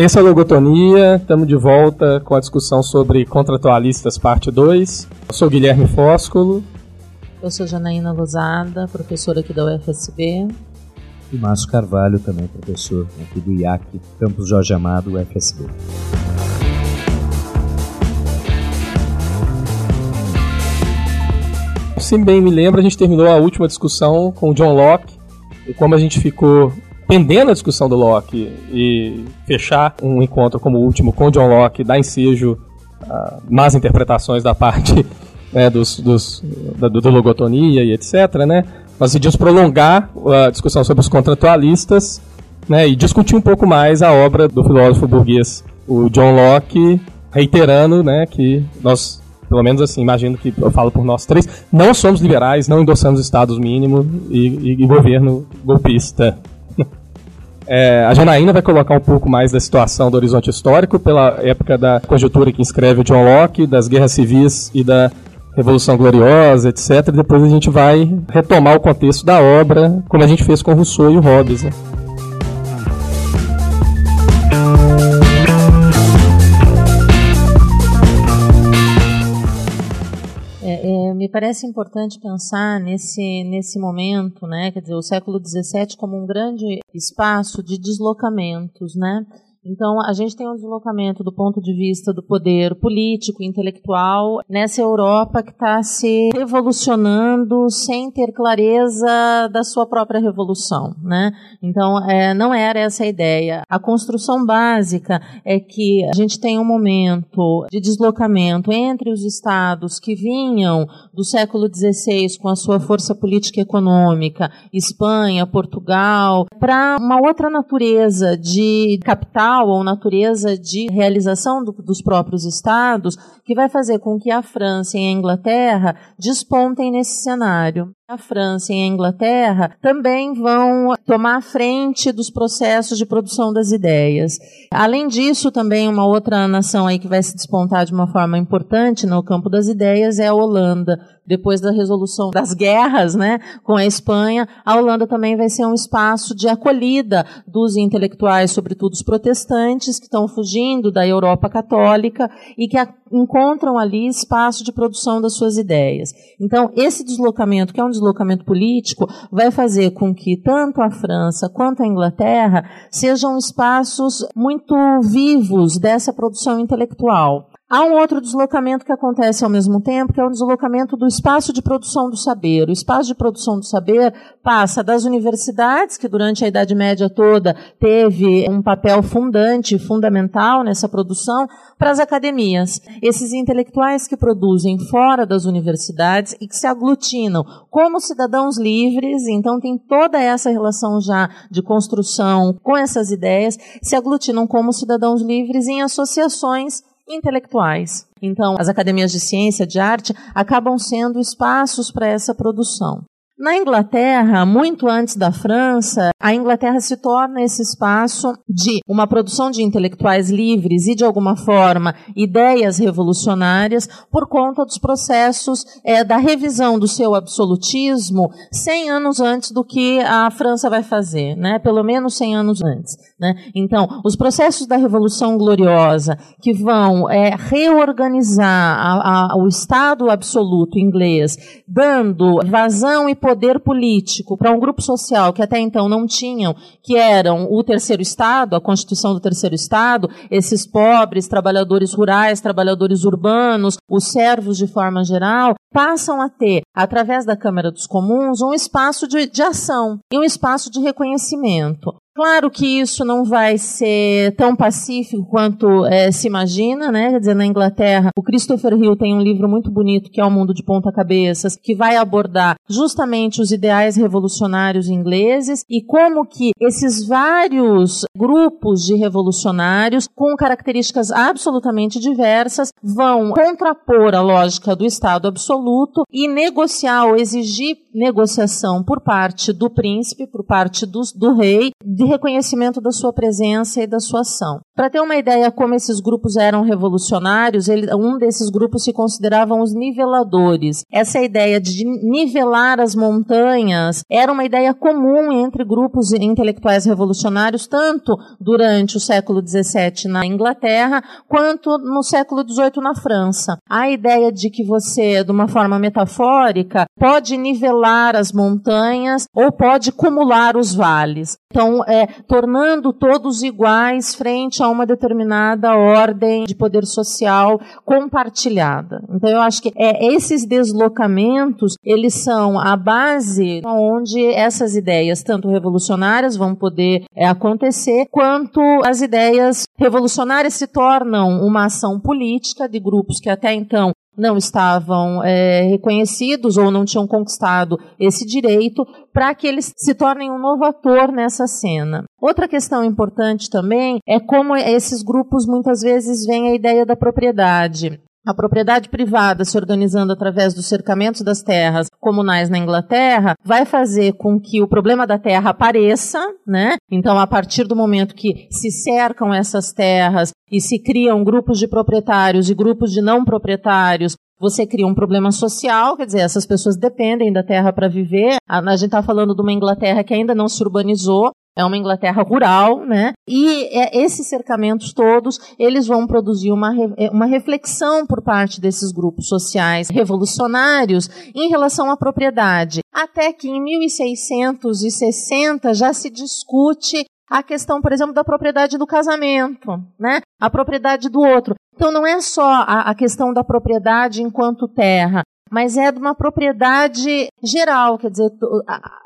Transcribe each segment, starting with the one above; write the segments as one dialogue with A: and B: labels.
A: Esse é o Logotonia, estamos de volta com a discussão sobre contratualistas parte 2. Eu sou Guilherme Fóscolo.
B: Eu sou Janaína Lozada, professora aqui da UFSB.
C: E Márcio Carvalho, também professor aqui do IAC, Campus Jorge Amado, UFSB.
A: Se bem me lembro, a gente terminou a última discussão com o John Locke e como a gente ficou pendendo a discussão do Locke e fechar um encontro como o último com John Locke, dar ensejo a más interpretações da parte né, dos, dos, da, do, do logotonia e etc., né? Nós decidimos prolongar a discussão sobre os contratualistas né, e discutir um pouco mais a obra do filósofo burguês, o John Locke, reiterando né, que nós pelo menos assim, imagino que eu falo por nós três, não somos liberais, não endossamos estados mínimos e, e, e governo golpista. É, a Janaína vai colocar um pouco mais da situação do horizonte histórico pela época da conjuntura que inscreve o John Locke, das guerras civis e da Revolução Gloriosa, etc. Depois a gente vai retomar o contexto da obra, como a gente fez com Rousseau e o Hobbes. Né?
B: Me parece importante pensar nesse, nesse momento, né, quer dizer, o século XVII como um grande espaço de deslocamentos, né, então, a gente tem um deslocamento do ponto de vista do poder político, intelectual, nessa Europa que está se revolucionando sem ter clareza da sua própria revolução. Né? Então, é, não era essa a ideia. A construção básica é que a gente tem um momento de deslocamento entre os estados que vinham do século XVI com a sua força política e econômica, Espanha, Portugal, para uma outra natureza de capital ou natureza de realização do, dos próprios estados que vai fazer com que a França e a Inglaterra despontem nesse cenário. A França e a Inglaterra também vão tomar a frente dos processos de produção das ideias. Além disso, também uma outra nação aí que vai se despontar de uma forma importante no campo das ideias é a Holanda. Depois da resolução das guerras, né, com a Espanha, a Holanda também vai ser um espaço de acolhida dos intelectuais, sobretudo os protestantes, que estão fugindo da Europa católica e que encontram ali espaço de produção das suas ideias. Então, esse deslocamento, que é um deslocamento político, vai fazer com que tanto a França quanto a Inglaterra sejam espaços muito vivos dessa produção intelectual. Há um outro deslocamento que acontece ao mesmo tempo, que é o deslocamento do espaço de produção do saber. O espaço de produção do saber passa das universidades, que durante a Idade Média toda teve um papel fundante, fundamental nessa produção, para as academias. Esses intelectuais que produzem fora das universidades e que se aglutinam como cidadãos livres, então tem toda essa relação já de construção com essas ideias, se aglutinam como cidadãos livres em associações intelectuais. Então, as academias de ciência, de arte, acabam sendo espaços para essa produção. Na Inglaterra, muito antes da França, a Inglaterra se torna esse espaço de uma produção de intelectuais livres e, de alguma forma, ideias revolucionárias por conta dos processos é, da revisão do seu absolutismo 100 anos antes do que a França vai fazer, né? pelo menos 100 anos antes. Né? Então, os processos da Revolução Gloriosa que vão é, reorganizar a, a, o Estado absoluto inglês, dando vazão e poder político para um grupo social que até então não tinham, que eram o terceiro Estado, a Constituição do terceiro Estado, esses pobres, trabalhadores rurais, trabalhadores urbanos, os servos de forma geral, passam a ter, através da Câmara dos Comuns, um espaço de, de ação e um espaço de reconhecimento. Claro que isso não vai ser tão pacífico quanto é, se imagina, né? Quer dizer, na Inglaterra, o Christopher Hill tem um livro muito bonito que é O Mundo de Ponta Cabeças, que vai abordar justamente os ideais revolucionários ingleses e como que esses vários grupos de revolucionários com características absolutamente diversas vão contrapor a lógica do Estado absoluto e negociar ou exigir negociação por parte do príncipe, por parte do, do rei, de reconhecimento da sua presença e da sua ação. Para ter uma ideia como esses grupos eram revolucionários, ele, um desses grupos se consideravam os niveladores. Essa ideia de nivelar as montanhas era uma ideia comum entre grupos intelectuais revolucionários, tanto durante o século XVII na Inglaterra, quanto no século XVIII na França. A ideia de que você, de uma forma metafórica, pode nivelar as montanhas ou pode acumular os vales. Então, é, tornando todos iguais frente a uma determinada ordem de poder social compartilhada. Então, eu acho que é, esses deslocamentos, eles são a base onde essas ideias, tanto revolucionárias, vão poder é, acontecer, quanto as ideias revolucionárias se tornam uma ação política de grupos que até então não estavam é, reconhecidos ou não tinham conquistado esse direito, para que eles se tornem um novo ator nessa cena. Outra questão importante também é como esses grupos muitas vezes veem a ideia da propriedade. A propriedade privada se organizando através dos cercamentos das terras comunais na Inglaterra vai fazer com que o problema da terra apareça, né? Então, a partir do momento que se cercam essas terras e se criam grupos de proprietários e grupos de não proprietários, você cria um problema social, quer dizer, essas pessoas dependem da terra para viver. A, a gente está falando de uma Inglaterra que ainda não se urbanizou, é uma Inglaterra rural, né? E é, esses cercamentos todos, eles vão produzir uma, é, uma reflexão por parte desses grupos sociais revolucionários em relação à propriedade. Até que em 1660 já se discute a questão, por exemplo, da propriedade do casamento, né? A propriedade do outro. Então não é só a, a questão da propriedade enquanto terra, mas é de uma propriedade geral, quer dizer,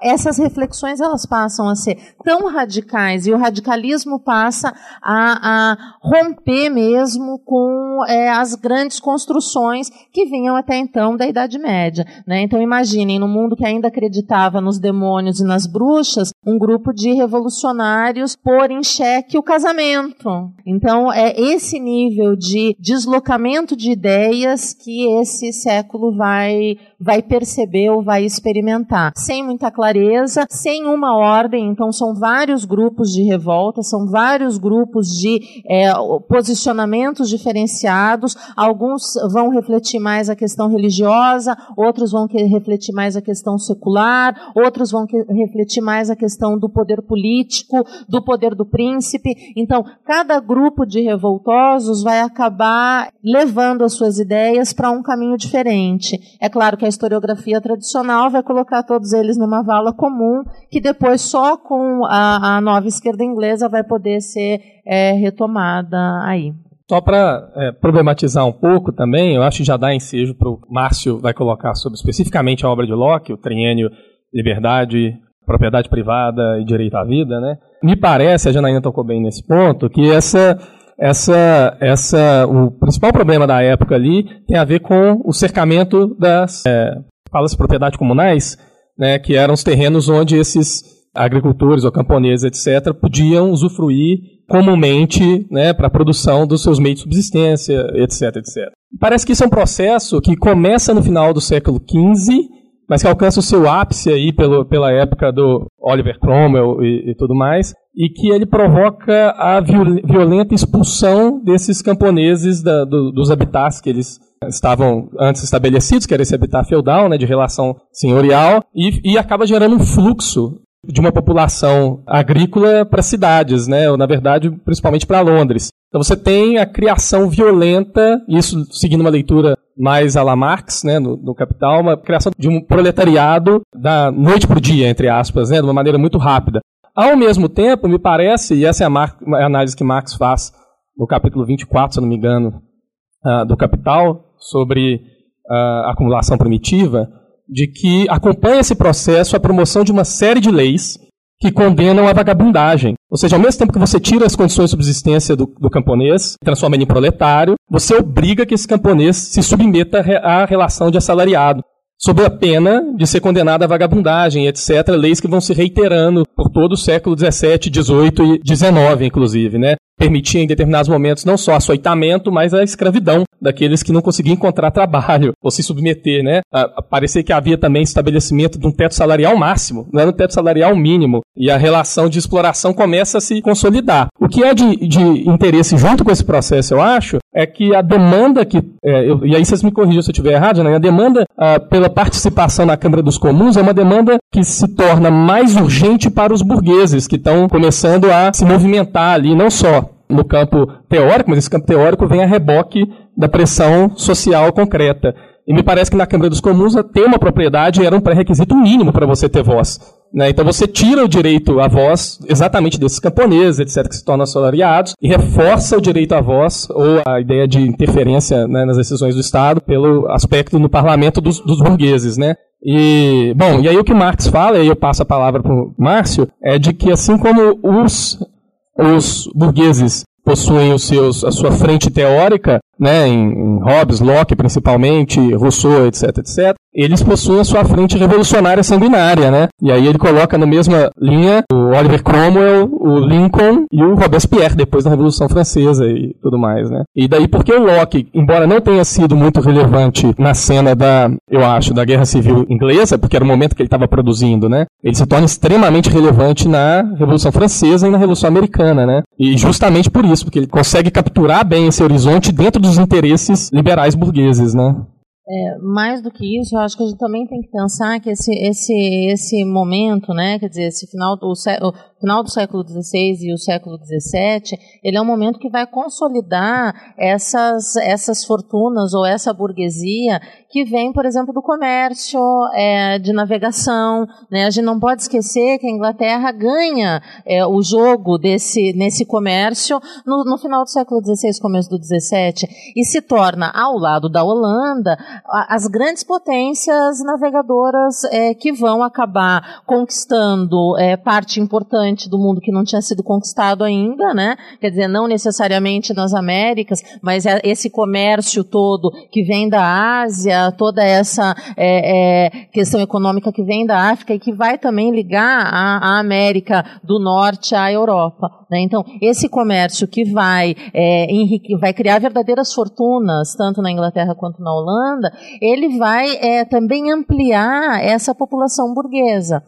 B: essas reflexões elas passam a ser tão radicais e o radicalismo passa a, a romper mesmo com é, as grandes construções que vinham até então da Idade Média. Né? Então imaginem, no mundo que ainda acreditava nos demônios e nas bruxas, um grupo de revolucionários pôr em xeque o casamento. Então é esse nível de deslocamento de ideias que esse século vai vai, vai perceber ou vai experimentar. Sem muita clareza, sem uma ordem, então são vários grupos de revolta, são vários grupos de é, posicionamentos diferenciados, alguns vão refletir mais a questão religiosa, outros vão refletir mais a questão secular, outros vão refletir mais a questão do poder político, do poder do príncipe. Então, cada grupo de revoltosos vai acabar levando as suas ideias para um caminho diferente. É claro que a historiografia tradicional vai colocar todos eles numa vala comum, que depois só com a, a nova esquerda inglesa vai poder ser é, retomada aí.
A: Só para é, problematizar um pouco também, eu acho que já dá ensejo para o Márcio vai colocar sobre especificamente a obra de Locke, o triênio Liberdade, Propriedade Privada e Direito à Vida, né? Me parece, a Janaína tocou bem nesse ponto, que essa essa, essa, o principal problema da época ali tem a ver com o cercamento das é, falas propriedades comunais, né, que eram os terrenos onde esses agricultores ou camponeses, etc., podiam usufruir comumente né, para a produção dos seus meios de subsistência, etc, etc. Parece que isso é um processo que começa no final do século XV mas que alcança o seu ápice aí pelo, pela época do Oliver Cromwell e, e tudo mais, e que ele provoca a violenta expulsão desses camponeses da, do, dos habitats que eles estavam antes estabelecidos, que era esse habitat feudal, né, de relação senhorial, e, e acaba gerando um fluxo de uma população agrícola para cidades, né, ou na verdade principalmente para Londres. Então você tem a criação violenta, isso seguindo uma leitura mais a la Marx, né, no, no, Capital, uma criação de um proletariado da noite para o dia, entre aspas, né, de uma maneira muito rápida. Ao mesmo tempo, me parece, e essa é a, Mar a análise que Marx faz no capítulo 24, se não me engano, uh, do Capital, sobre uh, a acumulação primitiva, de que acompanha esse processo a promoção de uma série de leis que condenam a vagabundagem. Ou seja, ao mesmo tempo que você tira as condições de subsistência do, do camponês, transforma ele em proletário, você obriga que esse camponês se submeta à relação de assalariado sob a pena de ser condenado à vagabundagem, etc., leis que vão se reiterando por todo o século XVII, XVIII e XIX, inclusive, né? Permitia em determinados momentos não só açoitamento, mas a escravidão daqueles que não conseguiam encontrar trabalho ou se submeter, né? Parecia que havia também estabelecimento de um teto salarial máximo, não era um teto salarial mínimo, e a relação de exploração começa a se consolidar. O que é de, de interesse junto com esse processo, eu acho, é que a demanda que, é, eu, e aí vocês me corrigam se eu estiver errado, né? A demanda pela participação na Câmara dos Comuns é uma demanda que se torna mais urgente para os burgueses que estão começando a se movimentar ali, não só no campo teórico, mas esse campo teórico vem a reboque da pressão social concreta. E me parece que na Câmara dos Comuns ter uma propriedade era um pré-requisito mínimo para você ter voz. Né? Então você tira o direito à voz exatamente desses camponeses, etc., que se tornam assalariados, e reforça o direito à voz ou a ideia de interferência né, nas decisões do Estado pelo aspecto no parlamento dos, dos burgueses. Né? E, bom, e aí o que Marx fala, e aí eu passo a palavra para o Márcio, é de que assim como os, os burgueses possuem os seus, a sua frente teórica, né, em, em Hobbes, Locke principalmente, Rousseau, etc, etc, eles possuem a sua frente revolucionária sanguinária, né? E aí ele coloca na mesma linha o Oliver Cromwell, o Lincoln e o Robespierre, depois da Revolução Francesa e tudo mais, né? E daí porque o Locke, embora não tenha sido muito relevante na cena da, eu acho, da Guerra Civil Inglesa, porque era o momento que ele estava produzindo, né? Ele se torna extremamente relevante na Revolução Francesa e na Revolução Americana, né? E justamente por isso, porque ele consegue capturar bem esse horizonte dentro dos interesses liberais burgueses, né?
B: É, mais do que isso, eu acho que a gente também tem que pensar que esse, esse, esse momento, né, quer dizer, esse final do, o final do século XVI e o século XVII, ele é um momento que vai consolidar essas, essas fortunas ou essa burguesia que vem, por exemplo, do comércio, é, de navegação. Né? A gente não pode esquecer que a Inglaterra ganha é, o jogo desse, nesse comércio no, no, final do século XVI, começo do XVII, e se torna, ao lado da Holanda, as grandes potências navegadoras é, que vão acabar conquistando é, parte importante do mundo que não tinha sido conquistado ainda, né? quer dizer, não necessariamente nas Américas, mas é esse comércio todo que vem da Ásia, toda essa é, é, questão econômica que vem da África e que vai também ligar a, a América do Norte à Europa. Né? Então, esse comércio que vai, é, enrique, vai criar verdadeiras fortunas, tanto na Inglaterra quanto na Holanda, ele vai é, também ampliar essa população burguesa.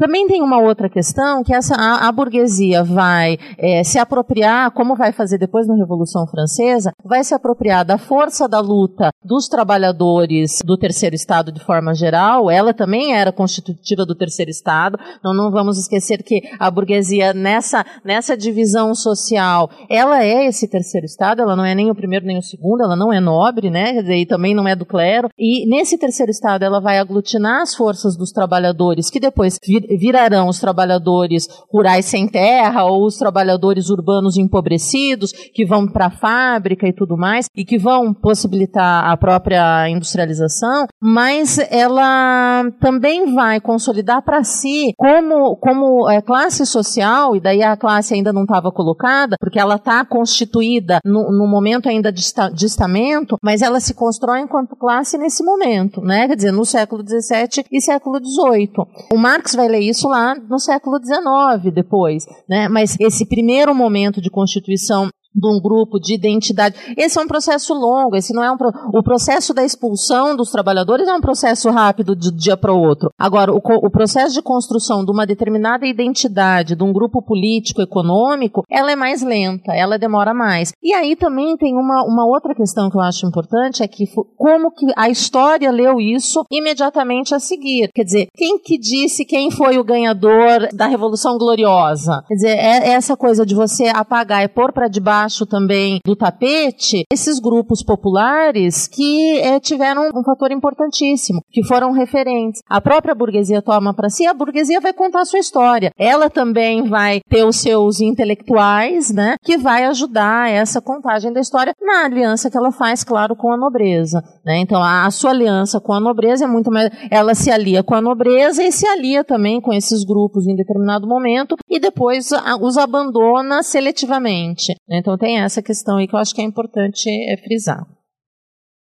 B: Também tem uma outra questão que essa, a, a burguesia vai é, se apropriar, como vai fazer depois na Revolução Francesa, vai se apropriar da força da luta dos trabalhadores do terceiro Estado de forma geral. Ela também era constitutiva do terceiro Estado. Então não vamos esquecer que a burguesia nessa, nessa divisão social, ela é esse terceiro Estado. Ela não é nem o primeiro nem o segundo. Ela não é nobre, né? E também não é do clero. E nesse terceiro Estado ela vai aglutinar as forças dos trabalhadores que depois virarão os trabalhadores rurais sem terra ou os trabalhadores urbanos empobrecidos que vão para a fábrica e tudo mais e que vão possibilitar a própria industrialização, mas ela também vai consolidar para si como, como é, classe social, e daí a classe ainda não estava colocada, porque ela está constituída no, no, momento ainda de, de estamento, mas ela se constrói enquanto classe nesse momento, né? quer dizer, no século XVII e século XVIII. O Marx vai ler isso lá no século XIX depois, né? Mas esse primeiro momento de constituição de um grupo de identidade. Esse é um processo longo, esse não é um pro... o processo da expulsão dos trabalhadores é um processo rápido de dia para o outro. Agora, o, o, processo de construção de uma determinada identidade de um grupo político econômico, ela é mais lenta, ela demora mais. E aí também tem uma, uma outra questão que eu acho importante é que como que a história leu isso imediatamente a seguir. Quer dizer, quem que disse quem foi o ganhador da Revolução Gloriosa? Quer dizer, é, é essa coisa de você apagar e pôr para debaixo também do tapete esses grupos populares que é, tiveram um fator importantíssimo, que foram referentes. A própria burguesia toma para si, a burguesia vai contar a sua história. Ela também vai ter os seus intelectuais, né, que vai ajudar essa contagem da história na aliança que ela faz, claro, com a nobreza. Né? Então, a, a sua aliança com a nobreza é muito mais. Ela se alia com a nobreza e se alia também com esses grupos em determinado momento e depois os abandona seletivamente. Né? Então, então tem essa questão aí que eu acho que é importante é, frisar.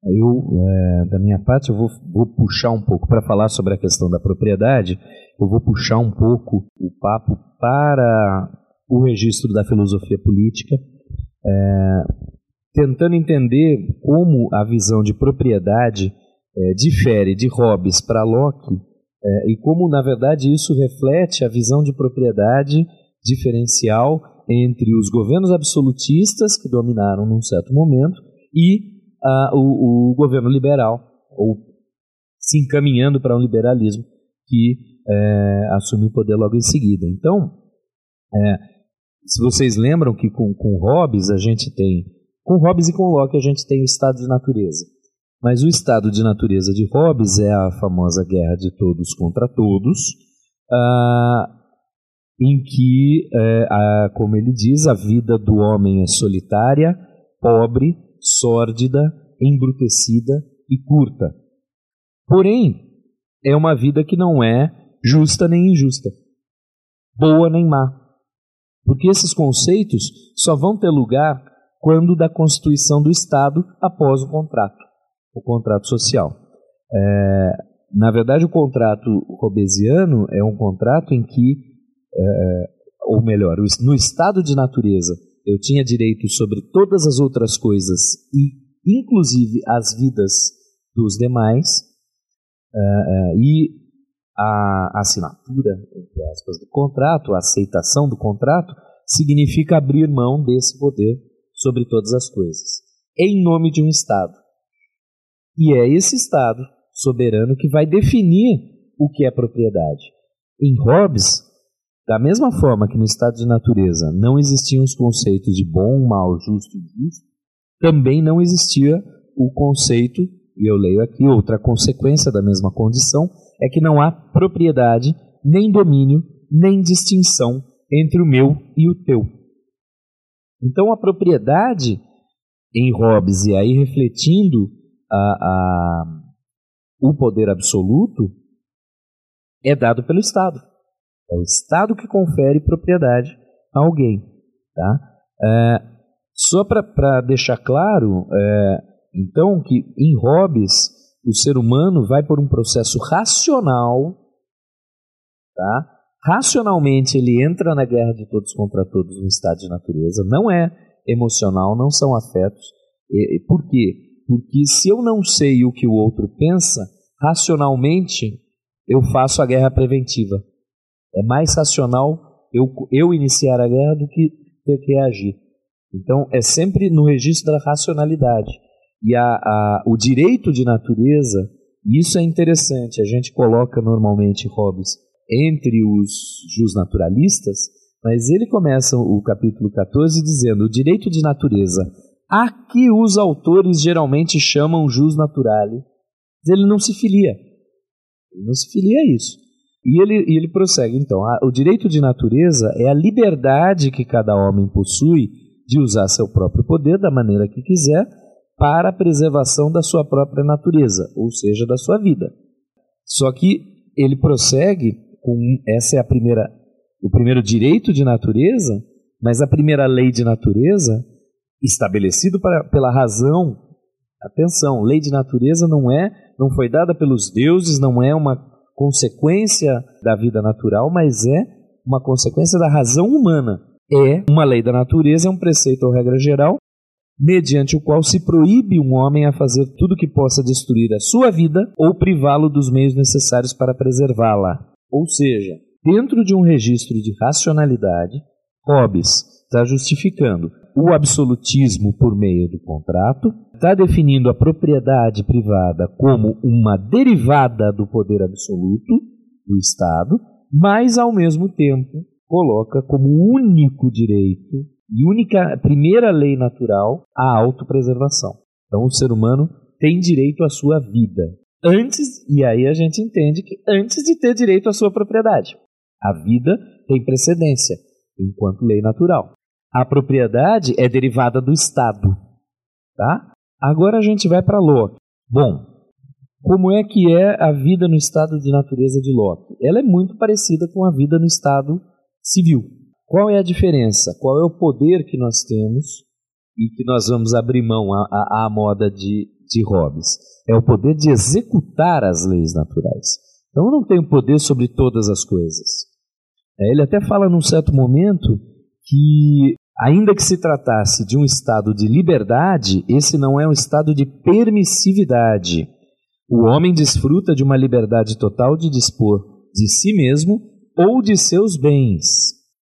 C: Eu, é, da minha parte, eu vou, vou puxar um pouco para falar sobre a questão da propriedade. Eu vou puxar um pouco o papo para o registro da filosofia política, é, tentando entender como a visão de propriedade é, difere de Hobbes para Locke e como, na verdade, isso reflete a visão de propriedade diferencial entre os governos absolutistas que dominaram num certo momento e uh, o, o, governo liberal, ou se encaminhando para um liberalismo que é, assume o poder logo em seguida. Então, é, se vocês lembram que com, com Hobbes a gente tem, com Hobbes e com Locke a gente tem o estado de natureza. Mas o estado de natureza de Hobbes é a famosa guerra de todos contra todos, ah, em que, é, a, como ele diz, a vida do homem é solitária, pobre, sórdida, embrutecida e curta. Porém, é uma vida que não é justa nem injusta, boa nem má. Porque esses conceitos só vão ter lugar quando da constituição do Estado após o contrato o contrato social. É, na verdade, o contrato robesiano é um contrato em que, é, ou melhor, no estado de natureza, eu tinha direito sobre todas as outras coisas e, inclusive, as vidas dos demais, é, e a assinatura, entre aspas, do contrato, a aceitação do contrato, significa abrir mão desse poder sobre todas as coisas, em nome de um Estado. E é esse Estado soberano que vai definir o que é propriedade. Em Hobbes, da mesma forma que no estado de natureza não existiam os conceitos de bom, mal, justo e injusto, também não existia o conceito, e eu leio aqui, outra consequência da mesma condição, é que não há propriedade, nem domínio, nem distinção entre o meu e o teu. Então a propriedade em Hobbes, e aí refletindo a, a, o poder absoluto é dado pelo Estado. É o Estado que confere propriedade a alguém. Tá? É, só para deixar claro, é, então, que em Hobbes o ser humano vai por um processo racional, tá? racionalmente ele entra na guerra de todos contra todos no estado de natureza, não é emocional, não são afetos. E, por quê? Porque se eu não sei o que o outro pensa, racionalmente eu faço a guerra preventiva. É mais racional eu, eu iniciar a guerra do que ter que reagir. Então é sempre no registro da racionalidade. E a, a, o direito de natureza, isso é interessante, a gente coloca normalmente Hobbes entre os justnaturalistas, mas ele começa o capítulo 14 dizendo: o direito de natureza a que os autores geralmente chamam jus naturale. Ele não se filia. Ele não se filia a isso. E ele, e ele prossegue, então, a, o direito de natureza é a liberdade que cada homem possui de usar seu próprio poder da maneira que quiser para a preservação da sua própria natureza, ou seja, da sua vida. Só que ele prossegue com essa é a primeira o primeiro direito de natureza, mas a primeira lei de natureza estabelecido para, pela razão. Atenção, lei de natureza não é, não foi dada pelos deuses, não é uma consequência da vida natural, mas é uma consequência da razão humana. É uma lei da natureza, é um preceito ou regra geral, mediante o qual se proíbe um homem a fazer tudo que possa destruir a sua vida ou privá-lo dos meios necessários para preservá-la. Ou seja, dentro de um registro de racionalidade, Hobbes está justificando o absolutismo por meio do contrato, está definindo a propriedade privada como uma derivada do poder absoluto do Estado, mas ao mesmo tempo coloca como único direito e única primeira lei natural a autopreservação. Então o ser humano tem direito à sua vida. Antes, e aí a gente entende que antes de ter direito à sua propriedade. A vida tem precedência enquanto lei natural. A propriedade é derivada do Estado. Tá? Agora a gente vai para Locke. Bom, como é que é a vida no estado de natureza de Locke? Ela é muito parecida com a vida no estado civil. Qual é a diferença? Qual é o poder que nós temos e que nós vamos abrir mão à, moda de, de Hobbes? É o poder de executar as leis naturais. Então eu não tenho poder sobre todas as coisas. É, ele até fala num certo momento que Ainda que se tratasse de um estado de liberdade, esse não é um estado de permissividade. O homem desfruta de uma liberdade total de dispor de si mesmo ou de seus bens,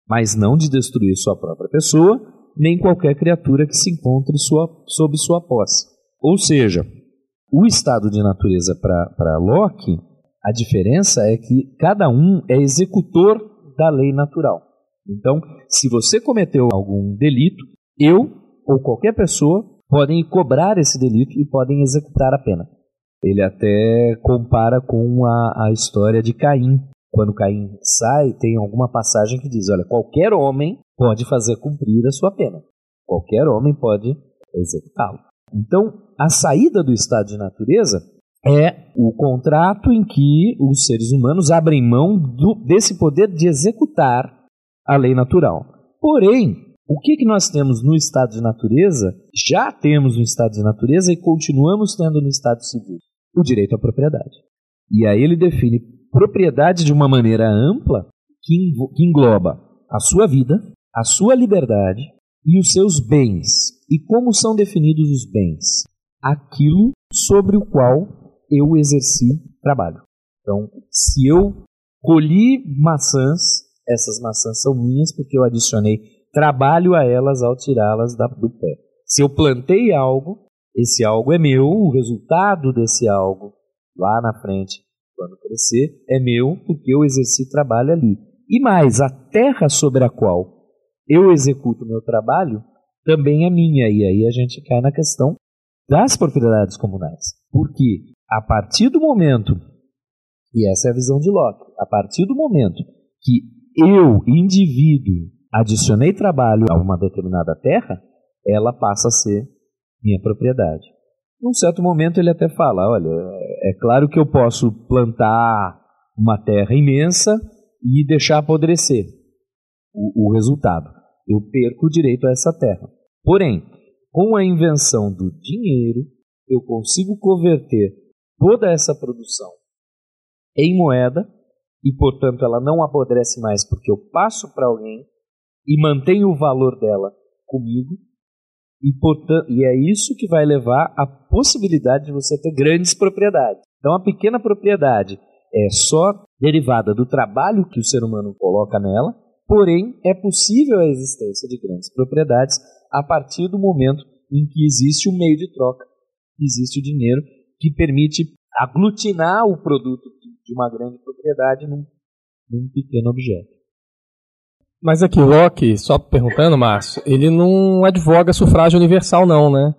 C: mas não de destruir sua própria pessoa, nem qualquer criatura que se encontre sua, sob sua posse. Ou seja, o estado de natureza para Locke, a diferença é que cada um é executor da lei natural. Então, se você cometeu algum delito, eu ou qualquer pessoa podem cobrar esse delito e podem executar a pena. Ele até compara com a, a história de Caim. Quando Caim sai, tem alguma passagem que diz: olha, qualquer homem pode fazer cumprir a sua pena. Qualquer homem pode executá-lo. Então, a saída do estado de natureza é o contrato em que os seres humanos abrem mão do, desse poder de executar a lei natural. Porém, o que, que nós temos no estado de natureza? Já temos no estado de natureza e continuamos tendo no estado civil o direito à propriedade. E aí ele define propriedade de uma maneira ampla que, engloba a sua vida, a sua liberdade e os seus bens. E como são definidos os bens? Aquilo sobre o qual eu exerci trabalho. Então, se eu colhi maçãs essas maçãs são minhas porque eu adicionei trabalho a elas ao tirá-las do pé. Se eu plantei algo, esse algo é meu, o resultado desse algo lá na frente, quando crescer, é meu porque eu exerci trabalho ali. E mais, a terra sobre a qual eu executo meu trabalho também é minha. E aí a gente cai na questão das propriedades comunais. Porque a partir do momento, e essa é a visão de Locke, a partir do momento que eu, indivíduo, adicionei trabalho a uma determinada terra, ela passa a ser minha propriedade. Num certo momento ele até fala: olha, é claro que eu posso plantar uma terra imensa e deixar apodrecer o, o resultado. Eu perco o direito a essa terra. Porém, com a invenção do dinheiro, eu consigo converter toda essa produção em moeda e, portanto, ela não apodrece mais porque eu passo para alguém e mantenho o valor dela comigo. E, portanto, e é isso que vai levar à possibilidade de você ter grandes propriedades. Então, a pequena propriedade é só derivada do trabalho que o ser humano coloca nela, porém, é possível a existência de grandes propriedades a partir do momento em que existe um meio de troca, existe o dinheiro que permite aglutinar o produto de uma grande propriedade num, num pequeno objeto.
A: Mas aqui, Locke, só perguntando, Márcio, ele não advoga sufrágio universal, não, né?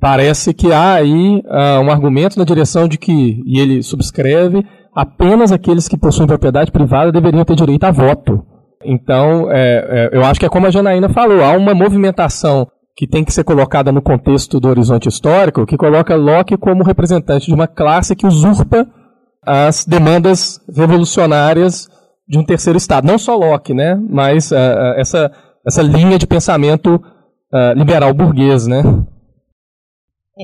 A: Parece que há aí uh, um argumento na direção de que, e ele subscreve, apenas aqueles que possuem propriedade privada deveriam ter direito a voto. Então, é, é, eu acho que é como a Janaína falou, há uma movimentação que tem que ser colocada no contexto do horizonte histórico, que coloca Locke como representante de uma classe que usurpa as demandas revolucionárias de um terceiro Estado. Não só Locke, né? mas uh, essa, essa linha de pensamento uh, liberal burguês. Né?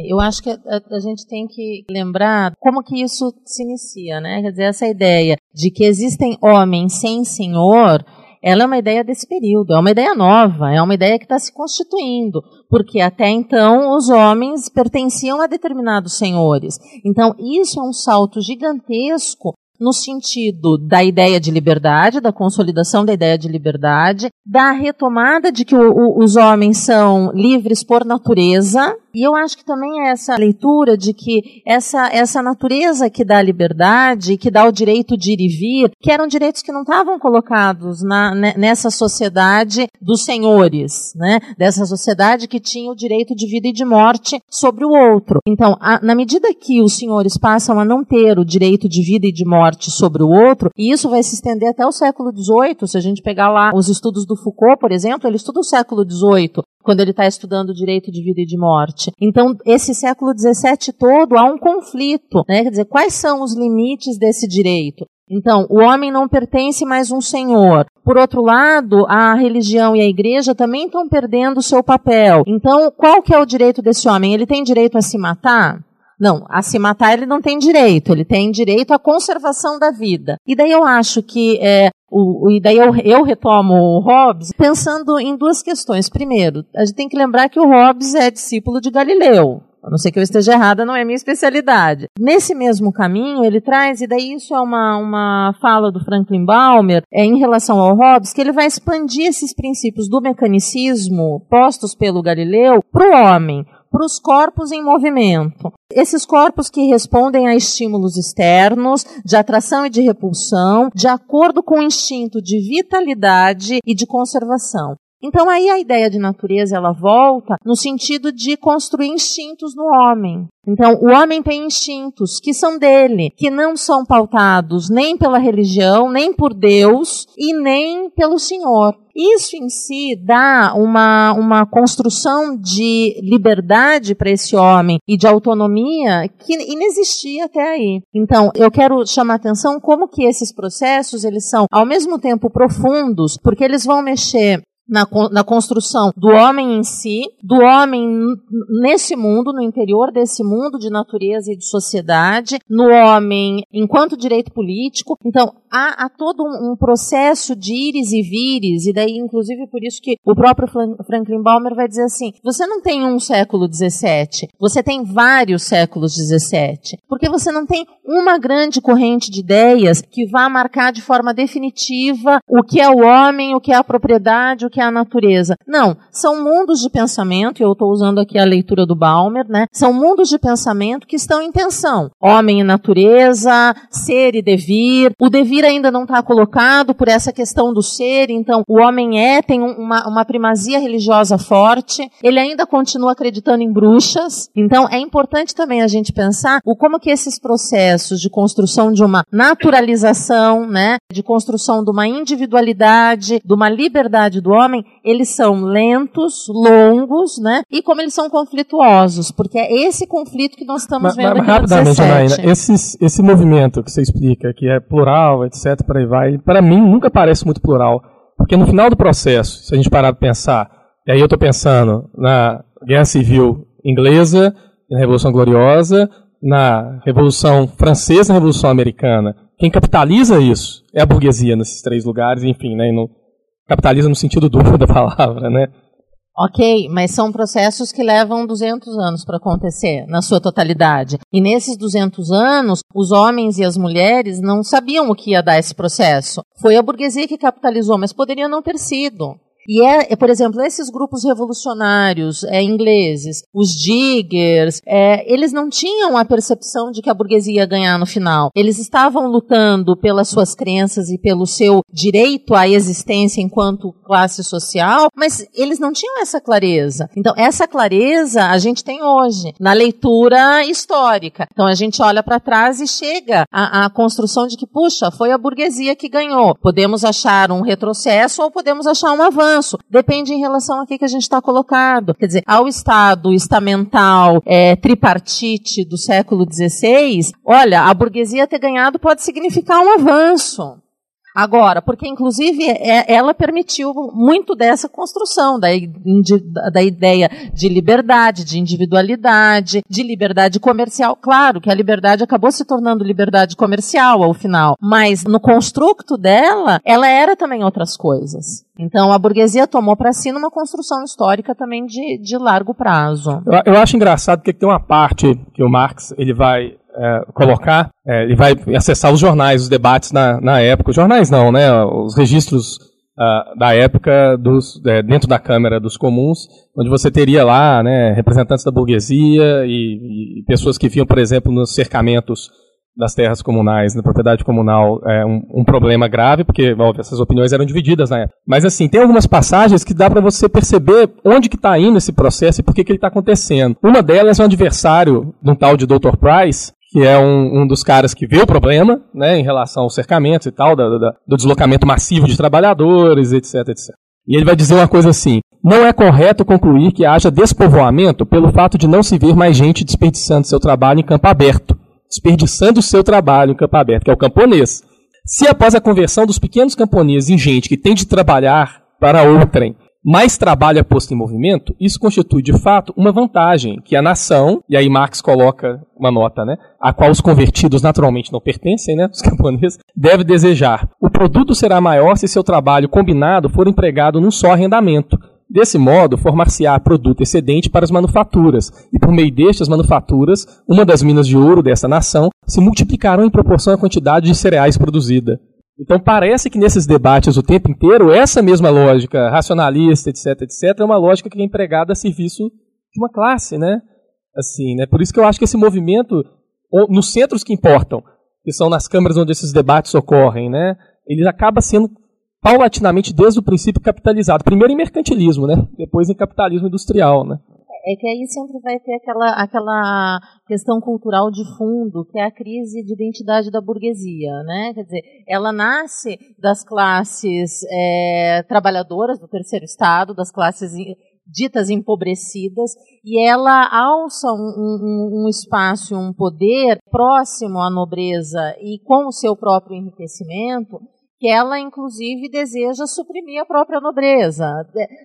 B: Eu acho que a, a, gente tem que lembrar como que isso se inicia, né? Quer dizer, essa ideia de que existem homens sem senhor ela é uma ideia desse período, é uma ideia nova, é uma ideia que está se constituindo, porque até então os homens pertenciam a determinados senhores. Então, isso é um salto gigantesco no sentido da ideia de liberdade, da consolidação da ideia de liberdade, da retomada de que o, o, os homens são livres por natureza, e eu acho que também é essa leitura de que essa, essa natureza que dá liberdade, que dá o direito de ir e vir, que eram direitos que não estavam colocados na, nessa sociedade dos senhores, né? dessa sociedade que tinha o direito de vida e de morte sobre o outro. Então, a, na medida que os senhores passam a não ter o direito de vida e de morte sobre o outro, e isso vai se estender até o século XVIII, se a gente pegar lá os estudos do Foucault, por exemplo, ele estuda o século XVIII, quando ele está estudando o direito de vida e de morte. Então, esse século XVII todo há um conflito, né? Quer dizer, quais são os limites desse direito? Então, o homem não pertence mais um senhor. Por outro lado, a religião e a igreja também estão perdendo o seu papel. Então, qual que é o direito desse homem? Ele tem direito a se matar? Não, a se matar ele não tem direito, ele tem direito à conservação da vida. E daí eu acho que é, o, e daí eu, eu retomo o Hobbes pensando em duas questões. Primeiro, a gente tem que lembrar que o Hobbes é discípulo de Galileu. A não ser que eu esteja errada, não é minha especialidade. Nesse mesmo caminho, ele traz, e daí isso é uma, uma fala do Franklin Balmer, é, em relação ao Hobbes, que ele vai expandir esses princípios do mecanicismo postos pelo Galileu para o homem para os corpos em movimento. Esses corpos que respondem a estímulos externos, de atração e de repulsão, de acordo com o instinto de vitalidade e de conservação. Então aí a ideia de natureza ela volta no sentido de construir instintos no homem. Então o homem tem instintos que são dele, que não são pautados nem pela religião, nem por Deus e nem pelo Senhor. Isso em si dá uma, uma construção de liberdade para esse homem e de autonomia que inexistia até aí. Então, eu quero chamar atenção como que esses processos, eles são ao mesmo tempo profundos, porque eles vão mexer na, na construção do homem em si, do homem nesse mundo, no interior desse mundo de natureza e de sociedade, no homem enquanto direito político. Então, há, há todo um, um, processo de ires e vires, e daí, inclusive, por isso que o próprio Franklin Balmer vai dizer assim: você não tem um século XVII, você tem vários séculos XVII, porque você não tem uma grande corrente de ideias que vá marcar de forma definitiva o que é o homem, o que é a propriedade, o que é a natureza. Não, são mundos de pensamento, e eu estou usando aqui a leitura do Balmer, né? São mundos de pensamento que estão em tensão. Homem e natureza, ser e devir. O devir ainda não está colocado por essa questão do ser, então o homem é, tem uma, uma primazia religiosa forte, ele ainda continua acreditando em bruxas, então é importante também a gente pensar o como que esses processos de construção de uma naturalização, né, de construção de uma individualidade, de uma liberdade do homem, eles são lentos, longos, né, e como eles são conflituosos, porque é esse conflito que nós estamos mas, vendo mas, aqui rapidamente,
A: Anaína, esse, esse movimento que você explica, que é plural, etc, para aí vai, para mim nunca parece muito plural, porque no final do processo, se a gente parar para pensar, e aí eu estou pensando na Guerra Civil Inglesa, na Revolução Gloriosa, na Revolução Francesa, na Revolução Americana. Quem capitaliza isso é a burguesia nesses três lugares, enfim, né? No, capitaliza no sentido duplo da palavra, né?
B: Ok, mas são processos que levam 200 anos para acontecer, na sua totalidade. E nesses 200 anos, os homens e as mulheres não sabiam o que ia dar esse processo. Foi a burguesia que capitalizou, mas poderia não ter sido. E é, é, por exemplo, esses grupos revolucionários é, ingleses, os diggers, é, eles não tinham a percepção de que a burguesia ia ganhar no final. Eles estavam lutando pelas suas crenças e pelo seu direito à existência enquanto classe social, mas eles não tinham essa clareza. Então, essa clareza a gente tem hoje, na leitura histórica. Então, a gente olha para trás e chega à, à construção de que, puxa, foi a burguesia que ganhou. Podemos achar um retrocesso ou podemos achar um avanço Depende em relação a que, que a gente está colocado. Quer dizer, ao Estado estamental é, tripartite do século XVI, olha, a burguesia ter ganhado pode significar um avanço. Agora, porque inclusive é, ela permitiu muito dessa construção da, da ideia de liberdade, de individualidade, de liberdade comercial. Claro que a liberdade acabou se tornando liberdade comercial ao final, mas no construto dela, ela era também outras coisas. Então a burguesia tomou para si numa construção histórica também de, de largo prazo.
A: Eu, eu acho engraçado porque tem uma parte que o Marx ele vai é, colocar, é, ele vai acessar os jornais, os debates na, na época. Os jornais não, né? Os registros uh, da época dos, é, dentro da Câmara dos Comuns, onde você teria lá né, representantes da burguesia e, e pessoas que viam, por exemplo, nos cercamentos das terras comunais, na propriedade comunal, é um, um problema grave, porque óbvio, essas opiniões eram divididas na época. Mas assim, tem algumas passagens que dá para você perceber onde que está indo esse processo e por que, que ele está acontecendo. Uma delas é um adversário de um tal de Dr. Price, que é um, um, dos caras que vê o problema, né, em relação aos cercamentos e tal, da, da, do deslocamento massivo de trabalhadores, etc, etc. E ele vai dizer uma coisa assim: não é correto concluir que haja despovoamento pelo fato de não se ver mais gente desperdiçando seu trabalho em campo aberto, desperdiçando seu trabalho em campo aberto, que é o camponês. Se após a conversão dos pequenos camponeses em gente que tem de trabalhar para outrem, mais trabalho é posto em movimento, isso constitui de fato uma vantagem que a nação, e aí Marx coloca uma nota, né, a qual os convertidos naturalmente não pertencem, né, os camponeses, deve desejar. O produto será maior se seu trabalho combinado for empregado num só arrendamento. Desse modo, formar-se-á produto excedente para as manufaturas, e por meio destas manufaturas, uma das minas de ouro dessa nação se multiplicarão em proporção à quantidade de cereais produzida. Então parece que nesses debates o tempo inteiro, essa mesma lógica racionalista, etc, etc, é uma lógica que é empregada a serviço de uma classe, né? Assim, né? Por isso que eu acho que esse movimento, nos centros que importam, que são nas câmaras onde esses debates ocorrem, né? Ele acaba sendo paulatinamente desde o princípio capitalizado. Primeiro em mercantilismo, né? Depois em capitalismo industrial, né?
B: É que aí sempre vai ter aquela, aquela questão cultural de fundo, que é a crise de identidade da burguesia, né? Quer dizer, ela nasce das classes é, trabalhadoras do terceiro estado, das classes ditas empobrecidas, e ela alça um, um, um espaço, um poder próximo à nobreza e com o seu próprio enriquecimento, que ela, inclusive, deseja suprimir a própria nobreza,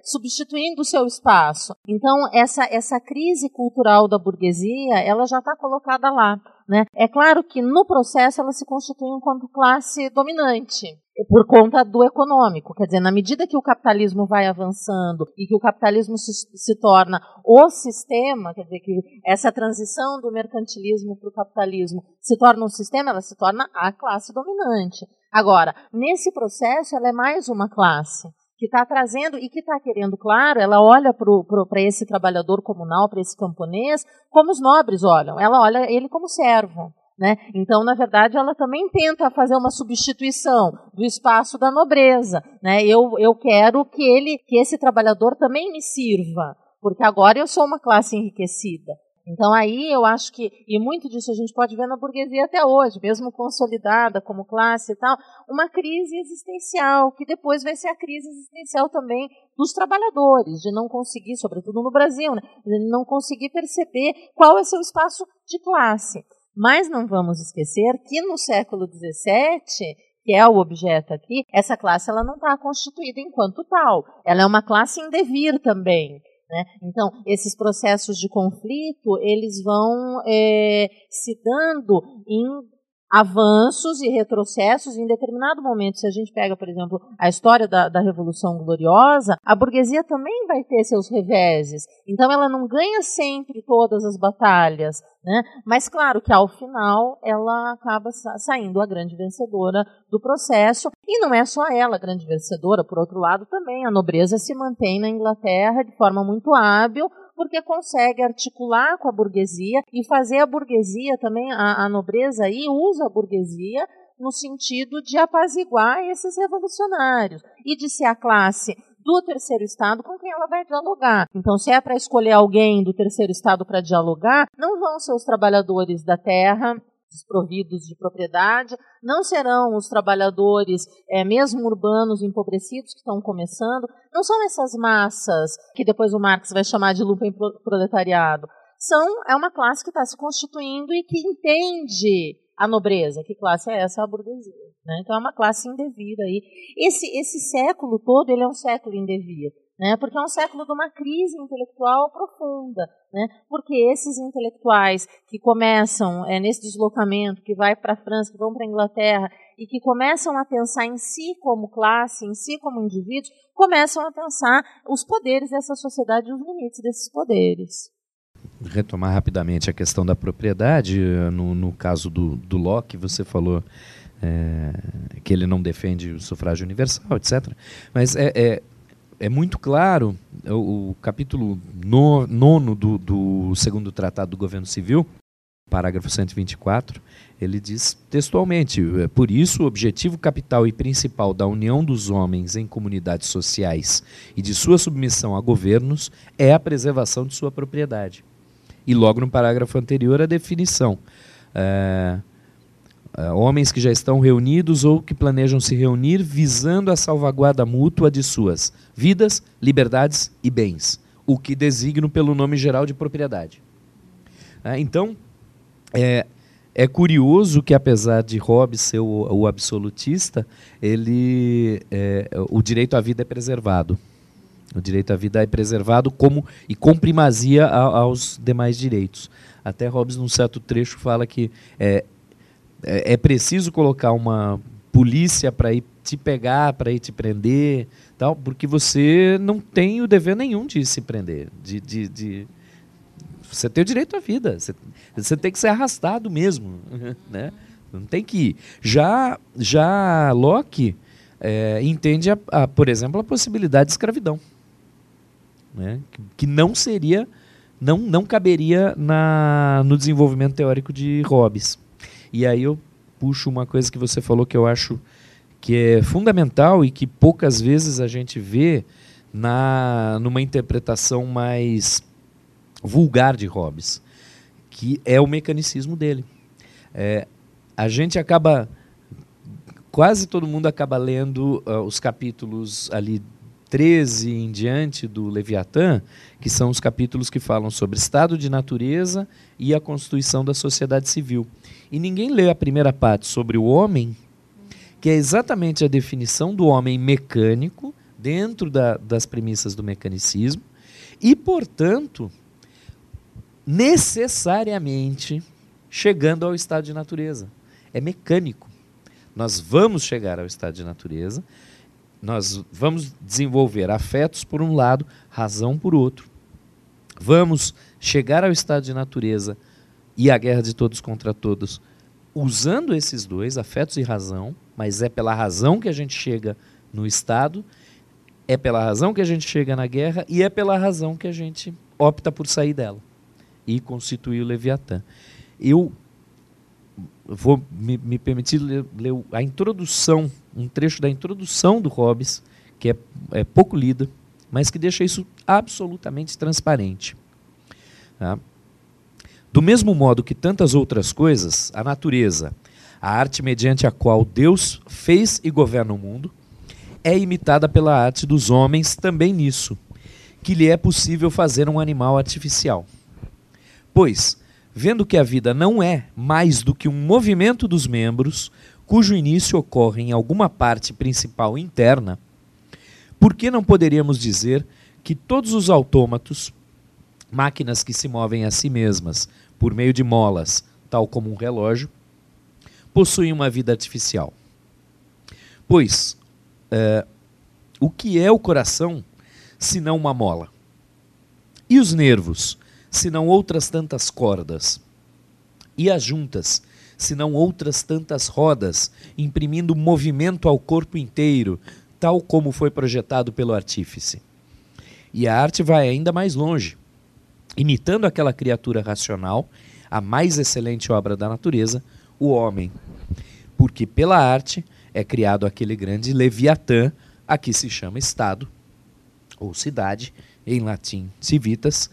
B: substituindo o seu espaço. Então, essa, essa crise cultural da burguesia, ela já está colocada lá. Né? É claro que, no processo, ela se constitui enquanto classe dominante por conta do econômico. Quer dizer, na medida que o capitalismo vai avançando e que o capitalismo se, se torna o sistema, quer dizer, que essa transição do mercantilismo para o capitalismo se torna um sistema, ela se torna a classe dominante. Agora, nesse processo, ela é mais uma classe que está trazendo e que está querendo, claro, ela olha para esse trabalhador comunal, para esse camponês, como os nobres olham. Ela olha ele como servo. Né? Então, na verdade, ela também tenta fazer uma substituição do espaço da nobreza. Né? Eu, eu quero que ele, que esse trabalhador também me sirva, porque agora eu sou uma classe enriquecida. Então aí eu acho que, e muito disso a gente pode ver na burguesia até hoje, mesmo consolidada como classe e tal, uma crise existencial, que depois vai ser a crise existencial também dos trabalhadores, de não conseguir, sobretudo no Brasil, né, de não conseguir perceber qual é seu espaço de classe. Mas não vamos esquecer que no século XVII, que é o objeto aqui, essa classe ela não está constituída enquanto tal. Ela é uma classe em devir também. Né? Então, esses processos de conflito, eles vão é, se dando em avanços e retrocessos em determinado momento. Se a gente pega, por exemplo, a história da, da, Revolução Gloriosa, a burguesia também vai ter seus reveses. Então ela não ganha sempre todas as batalhas, né? Mas claro que ao final ela acaba saindo a grande vencedora do processo. E não é só ela a grande vencedora, por outro lado também a nobreza se mantém na Inglaterra de forma muito hábil, porque consegue articular com a burguesia e fazer a burguesia também, a, a nobreza aí usa a burguesia no sentido de apaziguar esses revolucionários e de ser a classe do terceiro estado com quem ela vai dialogar. Então, se é para escolher alguém do terceiro estado para dialogar, não vão ser os trabalhadores da terra desprovidos de propriedade, não serão os trabalhadores, é, mesmo urbanos empobrecidos que estão começando, não são essas massas que depois o Marx vai chamar de proletariado. São, é uma classe que está se constituindo e que entende a nobreza. Que classe é essa? A burguesia. Né? Então é uma classe indevida aí. Esse, esse século todo ele é um século indevido né? porque é um século de uma crise intelectual profunda, né? porque esses intelectuais que começam é, nesse deslocamento, que vai para a França, que vão para a Inglaterra, e que começam a pensar em si como classe, em si como indivíduos, começam a pensar os poderes dessa sociedade e os limites desses poderes.
C: Retomar rapidamente a questão da propriedade, no, no caso do, do Locke, você falou é, que ele não defende o sufrágio universal, etc. Mas é, é é muito claro, o, o capítulo no, nono do, do segundo tratado do governo civil, parágrafo 124, ele diz textualmente: é, por isso, o objetivo capital e principal da união dos homens em comunidades sociais e de sua submissão a governos é a preservação de sua propriedade. E logo no parágrafo anterior, a definição. É, uh, homens que já estão reunidos ou que planejam se reunir visando a salvaguarda mútua de suas vidas, liberdades e bens, o que designo pelo nome geral de propriedade. Uh, então, é, é curioso que, apesar de Hobbes ser o, o absolutista, ele, é, o direito à vida é preservado. O direito à vida é preservado como e com primazia aos demais direitos. Até Hobbes, num certo trecho, fala que é, é, é preciso colocar uma polícia para ir te pegar, para ir te prender, tal, porque você não tem o dever nenhum de se prender, de, de, de você tem o direito à vida, você, você tem que ser arrastado mesmo, né? Não tem que ir. Já, já Locke é, entende, a, a, por exemplo, a possibilidade de escravidão, né? que, que não seria, não, não caberia na, no desenvolvimento teórico de Hobbes. E aí eu puxo uma coisa que você falou que eu acho que é fundamental e que poucas vezes a gente vê na numa interpretação mais vulgar de Hobbes, que é o mecanicismo dele. É, a gente acaba quase todo mundo acaba lendo uh, os capítulos ali 13 em diante do Leviatã, que são os capítulos que falam sobre estado de natureza e a constituição da sociedade civil. E ninguém lê a primeira parte sobre o homem, que é exatamente a definição do homem mecânico, dentro da, das premissas do mecanicismo, e, portanto, necessariamente chegando ao estado de natureza. É mecânico. Nós vamos chegar ao estado de natureza, nós vamos desenvolver afetos por um lado, razão por outro. Vamos chegar ao estado de natureza e a guerra de todos contra todos, usando esses dois, afetos e razão, mas é pela razão que a gente chega no Estado, é pela razão que a gente chega na guerra e é pela razão que a gente opta por sair dela e constituir o Leviatã. Eu vou me, me permitir ler, ler, a introdução, um trecho da introdução do Hobbes, que é, é pouco lida, mas que deixa isso absolutamente transparente. Tá? Do mesmo modo que tantas outras coisas, a natureza, a arte mediante a qual Deus fez e governa o mundo, é imitada pela arte dos homens também nisso, que lhe é possível fazer um animal artificial. Pois, vendo que a vida não é mais do que um movimento dos membros, cujo início ocorre em alguma parte principal interna, por que não poderíamos dizer que todos os autômatos, máquinas que se movem a si mesmas por meio de molas, tal como um relógio, possuem uma vida artificial. Pois, é, o que é o coração senão uma mola? E os nervos, senão outras tantas cordas? E as juntas, senão outras tantas rodas, imprimindo movimento ao corpo inteiro, tal como foi projetado pelo artífice? E a arte vai ainda mais longe imitando aquela criatura racional, a mais excelente obra da natureza, o homem. Porque pela arte é criado aquele grande Leviatã, a que se chama Estado, ou cidade, em latim civitas,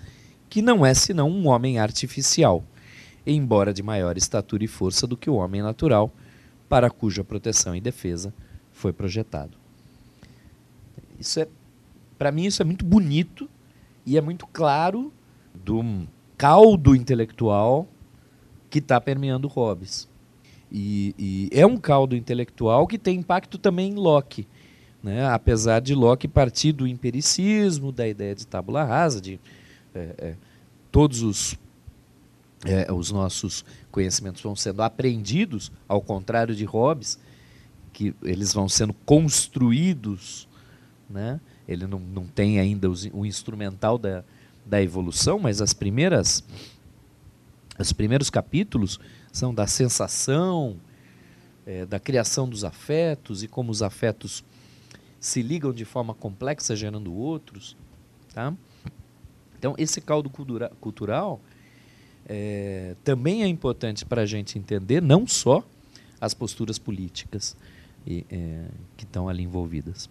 C: que não é senão um homem artificial, embora de maior estatura e força do que o homem natural, para cuja proteção e defesa foi projetado. Isso é, para mim, isso é muito bonito e é muito claro do caldo intelectual que está permeando Hobbes. E, e, é um caldo intelectual que tem impacto também em Locke. Né? Apesar de Locke partir do empiricismo, da ideia de tábula rasa, de é, é, todos os, é, os nossos conhecimentos vão sendo aprendidos, ao contrário de Hobbes, que eles vão sendo construídos. Né? Ele não, não tem ainda os, o instrumental da, da evolução, mas as primeiras os primeiros capítulos são da sensação, é, da criação dos afetos e como os afetos se ligam de forma complexa gerando outros, tá? Então esse caldo cultura cultural é, também é importante para a gente entender não só as posturas políticas e, é, que estão ali envolvidas.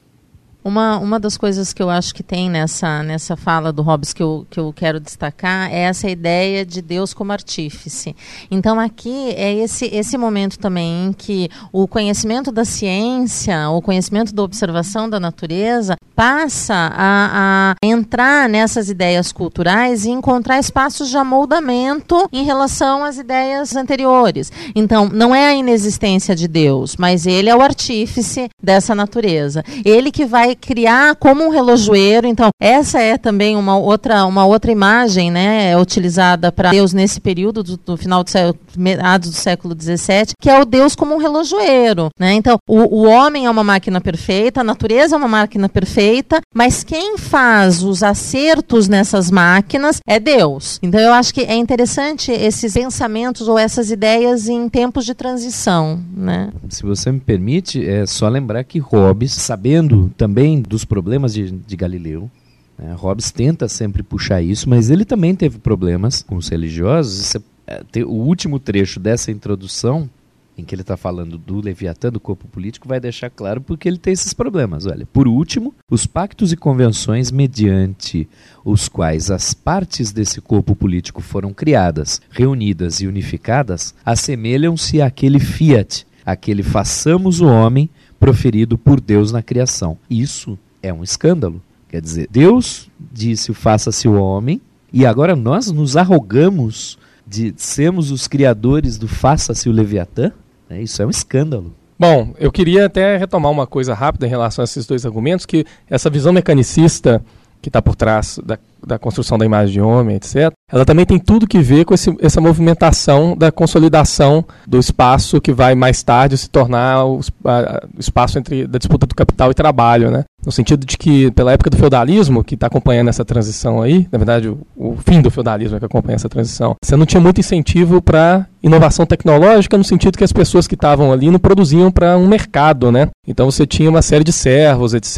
B: Uma, uma das coisas que eu acho que tem nessa, nessa fala do Hobbes que eu, que eu quero destacar é essa ideia de Deus como artífice. Então, aqui é esse, esse momento também em que o conhecimento da ciência, o conhecimento da observação da natureza, passa a, a entrar nessas ideias culturais e encontrar espaços de amoldamento em relação às ideias anteriores. Então, não é a inexistência de Deus, mas ele é o artífice dessa natureza. Ele que vai vai criar como um relojoeiro. Então, essa é também uma outra, uma outra imagem né, utilizada para Deus nesse período do, do final do século, meados do século XVII, que é o Deus como um relojoeiro. Né? Então, o, o homem é uma máquina perfeita, a natureza é uma máquina perfeita, mas quem faz os acertos nessas máquinas é Deus. Então, eu acho que é interessante esses pensamentos ou essas ideias em tempos de transição. Né?
C: Se você me permite, é só lembrar que Hobbes, sabendo também dos problemas de, de Galileu, né, Hobbes tenta sempre puxar isso, mas ele também teve problemas com os religiosos. É, o último trecho dessa introdução em que ele está falando do Leviatã, do corpo político, vai deixar claro porque ele tem esses problemas. Olha, por último, os pactos e convenções mediante os quais as partes desse corpo político foram criadas, reunidas e unificadas, assemelham-se àquele fiat, aquele façamos o homem proferido por Deus na criação. Isso é um escândalo. Quer dizer, Deus disse: faça-se o homem, e agora nós nos arrogamos de sermos os criadores do faça-se o Leviatã? É, isso é um escândalo.
A: Bom, eu queria até retomar uma coisa rápida em relação a esses dois argumentos, que essa visão mecanicista que está por trás da, da, construção da imagem de homem, etc., ela também tem tudo que ver com esse, essa movimentação da consolidação do espaço que vai mais tarde se tornar o, a, espaço entre da disputa do capital e trabalho, né? No sentido de que, pela época do feudalismo, que está acompanhando essa transição aí, na verdade, o, o fim do feudalismo é que acompanha essa transição, você não tinha muito incentivo para inovação tecnológica, no sentido que as pessoas que estavam ali não produziam para um mercado, né? Então você tinha uma série de servos, etc.,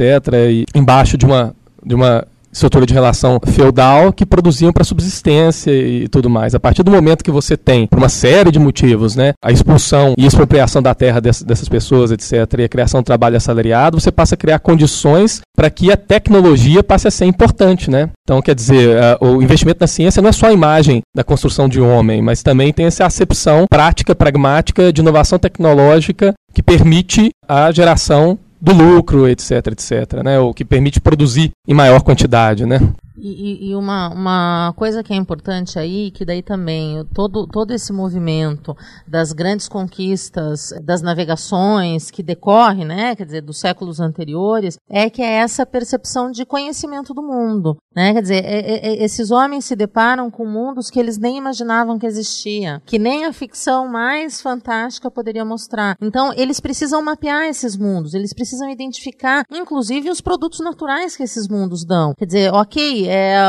A: e embaixo de uma, de uma estrutura de relação feudal que produziam para subsistência e tudo mais. A partir do momento que você tem, por uma série de motivos, né, a expulsão e expropriação da terra dessas, dessas pessoas, etc., e a criação do trabalho assalariado, você passa a criar condições para que a tecnologia passe a ser importante, né? Então, quer dizer, o investimento na ciência não é só a imagem da construção de um homem, mas também tem essa acepção prática, pragmática de inovação tecnológica que permite a geração do lucro, etc, etc, né? O que permite produzir em maior quantidade, né?
B: E, e, uma, uma coisa que é importante aí, que daí também todo, todo esse movimento das grandes conquistas, das navegações que decorre, né, quer dizer, dos séculos anteriores, é que é essa percepção de conhecimento do mundo. Né? Quer dizer, é, é, é esses homens se deparam com mundos que eles nem imaginavam que existia, que nem a ficção mais fantástica poderia mostrar. Então, eles precisam mapear esses mundos, eles precisam identificar, inclusive, os produtos naturais que esses mundos dão. Quer dizer, ok, é,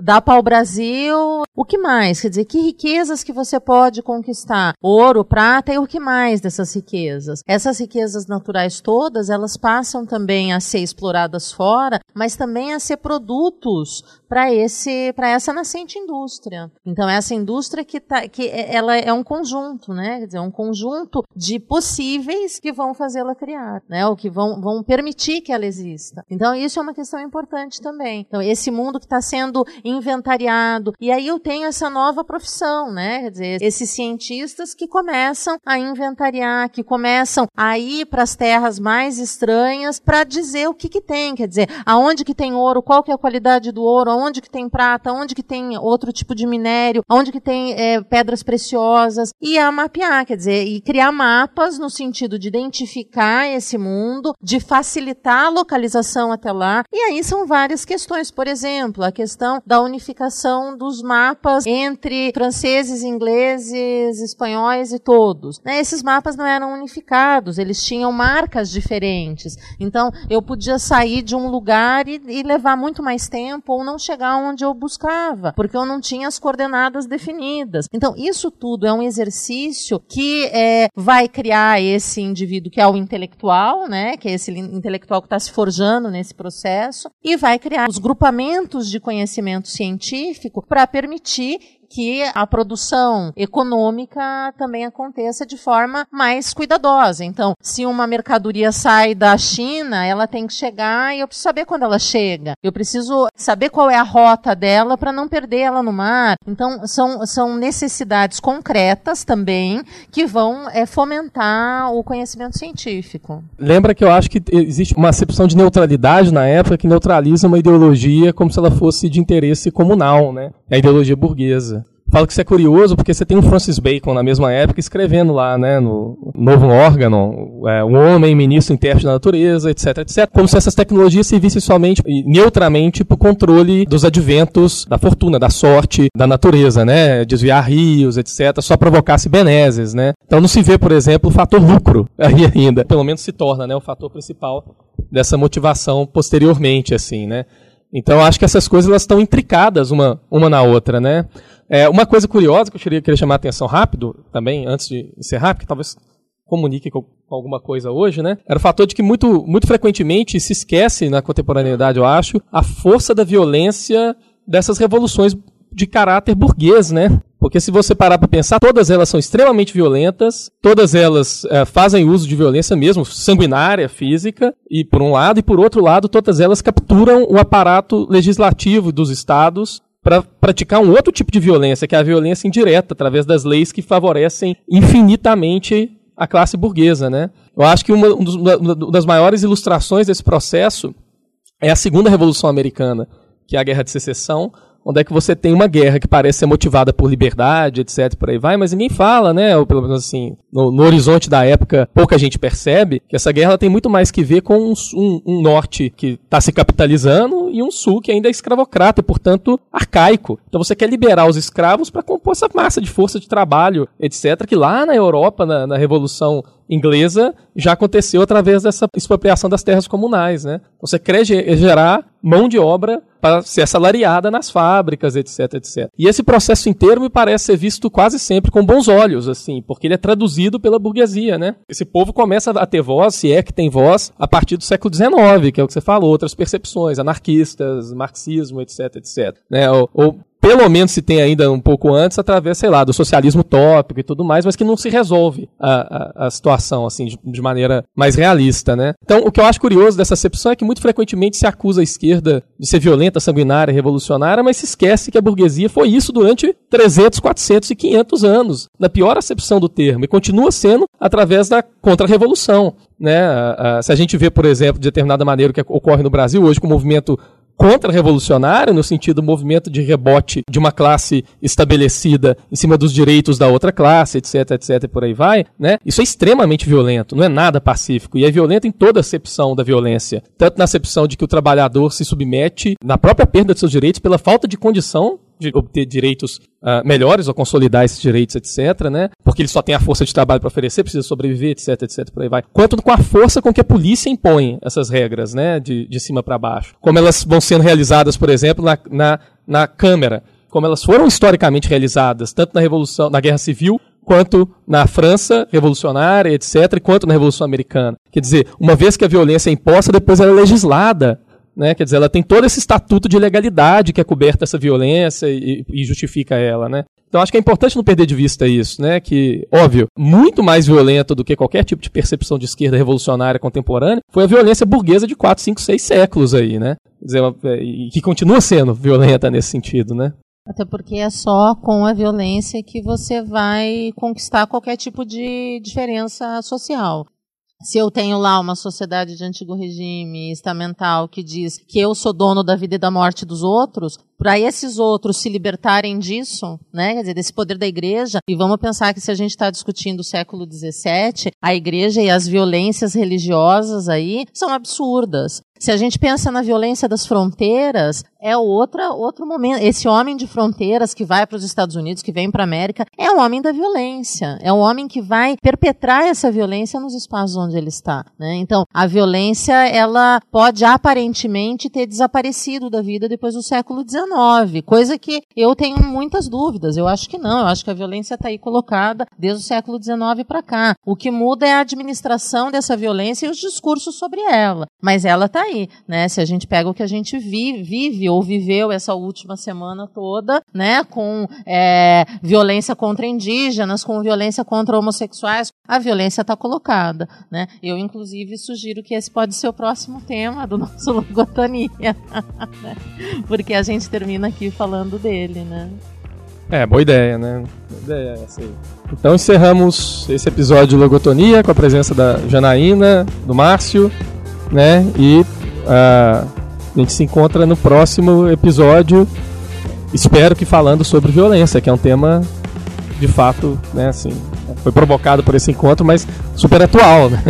B: dá para o Brasil. O que mais? Quer dizer, que riquezas que você pode conquistar? Ouro, prata e o que mais dessas riquezas? Essas riquezas naturais todas, elas passam também a ser exploradas fora, mas também a ser produtos para esse para essa nascente indústria. Então essa indústria que tá que é, ela é um conjunto, né? Quer dizer, um conjunto de possíveis que vão fazê-la criar, né? Ou que vão vão permitir que ela exista. Então isso é uma questão importante também. Então esse mundo que está sendo inventariado e aí eu tenho essa nova profissão, né? Quer dizer, esses cientistas que começam a inventariar, que começam a ir para as terras mais estranhas para dizer o que que tem, quer dizer, aonde que tem ouro, qual que é a qualidade do ouro, onde que tem prata, onde que tem outro tipo de minério, onde que tem é, pedras preciosas, e a mapear, quer dizer, e criar mapas no sentido de identificar esse mundo, de facilitar a localização até lá. E aí são várias questões, por exemplo, a questão da unificação dos mapas entre franceses, ingleses, espanhóis e todos. Né? Esses mapas não eram unificados, eles tinham marcas diferentes. Então, eu podia sair de um lugar e, e levar muito mais tempo ou não chegar onde eu buscava, porque eu não tinha as coordenadas definidas. Então, isso tudo é um exercício que é, vai criar esse indivíduo que é o intelectual, né, que é esse intelectual que está se forjando nesse processo, e vai criar os grupamentos de conhecimento científico para permitir que a produção econômica também aconteça de forma mais cuidadosa. Então, se uma mercadoria sai da China, ela tem que chegar e eu preciso saber quando ela chega. Eu preciso saber qual é a rota dela para não perder ela no mar. Então, são, são necessidades concretas também que vão é, fomentar o conhecimento científico.
A: Lembra que eu acho que existe uma acepção de neutralidade na época que neutraliza uma ideologia como se ela fosse de interesse comunal, né? É a ideologia burguesa. Falo que isso é curioso porque você tem o Francis Bacon na mesma época escrevendo lá, né, no Novo Órgano, é, um homem ministro intérprete da natureza, etc, etc. Como se essas tecnologias servissem somente e neutramente para o controle dos adventos da fortuna, da sorte, da natureza, né? Desviar rios, etc. Só provocasse benesses, né? Então não se vê, por exemplo, o fator lucro aí ainda. Pelo menos se torna, né? O fator principal dessa motivação posteriormente, assim, né? Então acho que essas coisas elas estão intricadas uma, uma na outra, né? É, uma coisa curiosa que eu queria, queria chamar a atenção rápido também, antes de encerrar, porque talvez comunique com, alguma coisa hoje, né? Era o fator de que muito, muito frequentemente se esquece na contemporaneidade, eu acho, a força da violência dessas revoluções de caráter burguês, né? Porque se você parar para pensar, todas elas são extremamente violentas, todas elas é, fazem uso de violência mesmo, sanguinária, física, e por um lado, e por outro lado, todas elas capturam o aparato legislativo dos estados para praticar um outro tipo de violência, que é a violência indireta, através das leis que favorecem infinitamente a classe burguesa, né? Eu acho que uma, uma das maiores ilustrações desse processo é a Segunda Revolução Americana, que é a Guerra de Secessão, onde é que você tem uma guerra que parece ser motivada por liberdade, etc, por aí vai, mas ninguém fala, né, ou pelo menos assim, no, no horizonte da época, pouca gente percebe que essa guerra tem muito mais que ver com um, um, um norte que está se capitalizando e um sul que ainda é escravocrata e, portanto, arcaico. Então você quer liberar os escravos para compor essa massa de força de trabalho, etc, que lá na Europa, na, na Revolução inglesa já aconteceu através dessa expropriação das terras comunais, né? Você quer gerar mão de obra para ser assalariada nas fábricas, etc, etc. E esse processo inteiro me parece ser visto quase sempre com bons olhos, assim, porque ele é traduzido pela burguesia, né? Esse povo começa a ter voz, se é que tem voz, a partir do século XIX, que é o que você falou, outras percepções, anarquistas, marxismo, etc, etc. Né? Ou, ou pelo menos se tem ainda um pouco antes, através, sei lá, do socialismo tópico e tudo mais, mas que não se resolve a, a, a situação, assim, de, de, maneira mais realista, né? Então, o que eu acho curioso dessa acepção é que muito frequentemente se acusa a esquerda de ser violenta, sanguinária, revolucionária, mas se esquece que a burguesia foi isso durante 300, 400 e 500 anos, na pior acepção do termo, e continua sendo através da contra-revolução. Né? Se a gente vê, por exemplo, de determinada maneira o que ocorre no Brasil hoje com o movimento contra-revolucionário, no sentido do movimento de rebote de uma classe estabelecida em cima dos direitos da outra classe, etc, etc, e por aí vai, né? Isso é extremamente violento, não é nada pacífico, e é violento em toda acepção da violência, tanto na acepção de que o trabalhador se submete na própria perda de seus direitos pela falta de condição de obter direitos uh, melhores ou consolidar esses direitos, etc., né? Porque ele só tem a força de trabalho para oferecer, precisa sobreviver, etc., etc., por aí vai. Quanto com a força com que a polícia impõe essas regras, né? De, de cima para baixo. Como elas vão sendo realizadas, por exemplo, na, na, na Câmara. Como elas foram historicamente realizadas, tanto na Revolução, na Guerra Civil, quanto na França revolucionária, etc., quanto na Revolução Americana. Quer dizer, uma vez que a violência é imposta, depois ela é legislada né? Quer dizer, ela tem todo esse estatuto de legalidade que é coberta essa violência e, e, justifica ela, né? Então acho que é importante não perder de vista isso, né? Que, óbvio, muito mais violenta do que qualquer tipo de percepção de esquerda revolucionária contemporânea foi a violência burguesa de 4, 5, 6 séculos aí, né? Quer dizer, é, e que continua sendo violenta nesse sentido, né?
B: Até porque é só com a violência que você vai conquistar qualquer tipo de diferença social se eu tenho lá uma sociedade de antigo regime estamental que diz que eu sou dono da vida e da morte dos outros, para esses outros se libertarem disso, né, quer dizer, desse poder da igreja, e vamos pensar que se a gente está discutindo o século XVII, a igreja e as violências religiosas aí são absurdas. Se a gente pensa na violência das fronteiras, é outra, outro momento. Esse homem de fronteiras que vai para os Estados Unidos, que vem para a América, é um homem da violência. É um homem que vai perpetrar essa violência nos espaços onde ele está. Né? Então, a violência, ela pode aparentemente ter desaparecido da vida depois do século XIX, coisa que eu tenho muitas dúvidas. Eu acho que não. Eu acho que a violência está aí colocada desde o século XIX para cá. O que muda é a administração dessa violência e os discursos sobre ela. Mas ela está aí né? Se a gente pega o que a gente vive, vive ou viveu essa última semana toda, né? Com é, violência contra indígenas, com violência contra homossexuais, a violência está colocada, né? Eu, inclusive, sugiro que esse pode ser o próximo tema do nosso Logotonia, né? porque a gente termina aqui falando dele, né?
A: É, boa ideia, né? Boa ideia essa aí. Então encerramos esse episódio de Logotonia com a presença da Janaína, do Márcio, né? E Uh, a gente se encontra no próximo episódio. Espero que falando sobre violência, que é um tema de fato, né, assim, foi provocado por esse encontro, mas super atual, né?